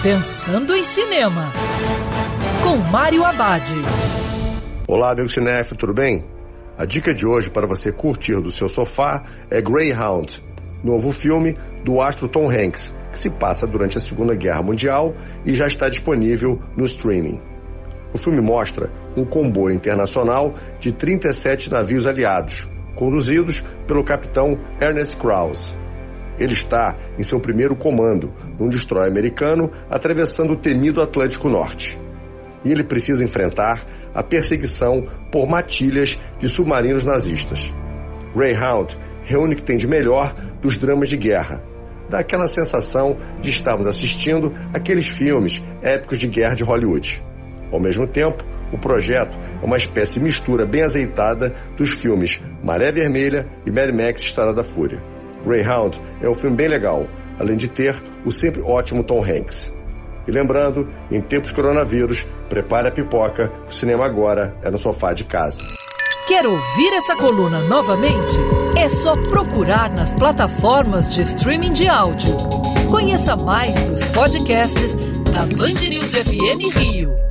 Pensando em Cinema, com Mário Abad. Olá, amigo cinef, tudo bem? A dica de hoje para você curtir do seu sofá é Greyhound, novo filme do astro Tom Hanks, que se passa durante a Segunda Guerra Mundial e já está disponível no streaming. O filme mostra um comboio internacional de 37 navios aliados, conduzidos pelo capitão Ernest Krause. Ele está em seu primeiro comando, num destroyer americano, atravessando o temido Atlântico Norte. E ele precisa enfrentar a perseguição por matilhas de submarinos nazistas. Greyhound reúne o que tem de melhor dos dramas de guerra. Dá aquela sensação de estarmos assistindo aqueles filmes épicos de guerra de Hollywood. Ao mesmo tempo, o projeto é uma espécie de mistura bem azeitada dos filmes Maré Vermelha e Mad Max Estrada da Fúria. Greyhound é um filme bem legal, além de ter o sempre ótimo Tom Hanks. E lembrando, em tempos de coronavírus, prepare a pipoca, o cinema agora é no sofá de casa. Quer ouvir essa coluna novamente? É só procurar nas plataformas de streaming de áudio. Conheça mais dos podcasts da Band News FM Rio.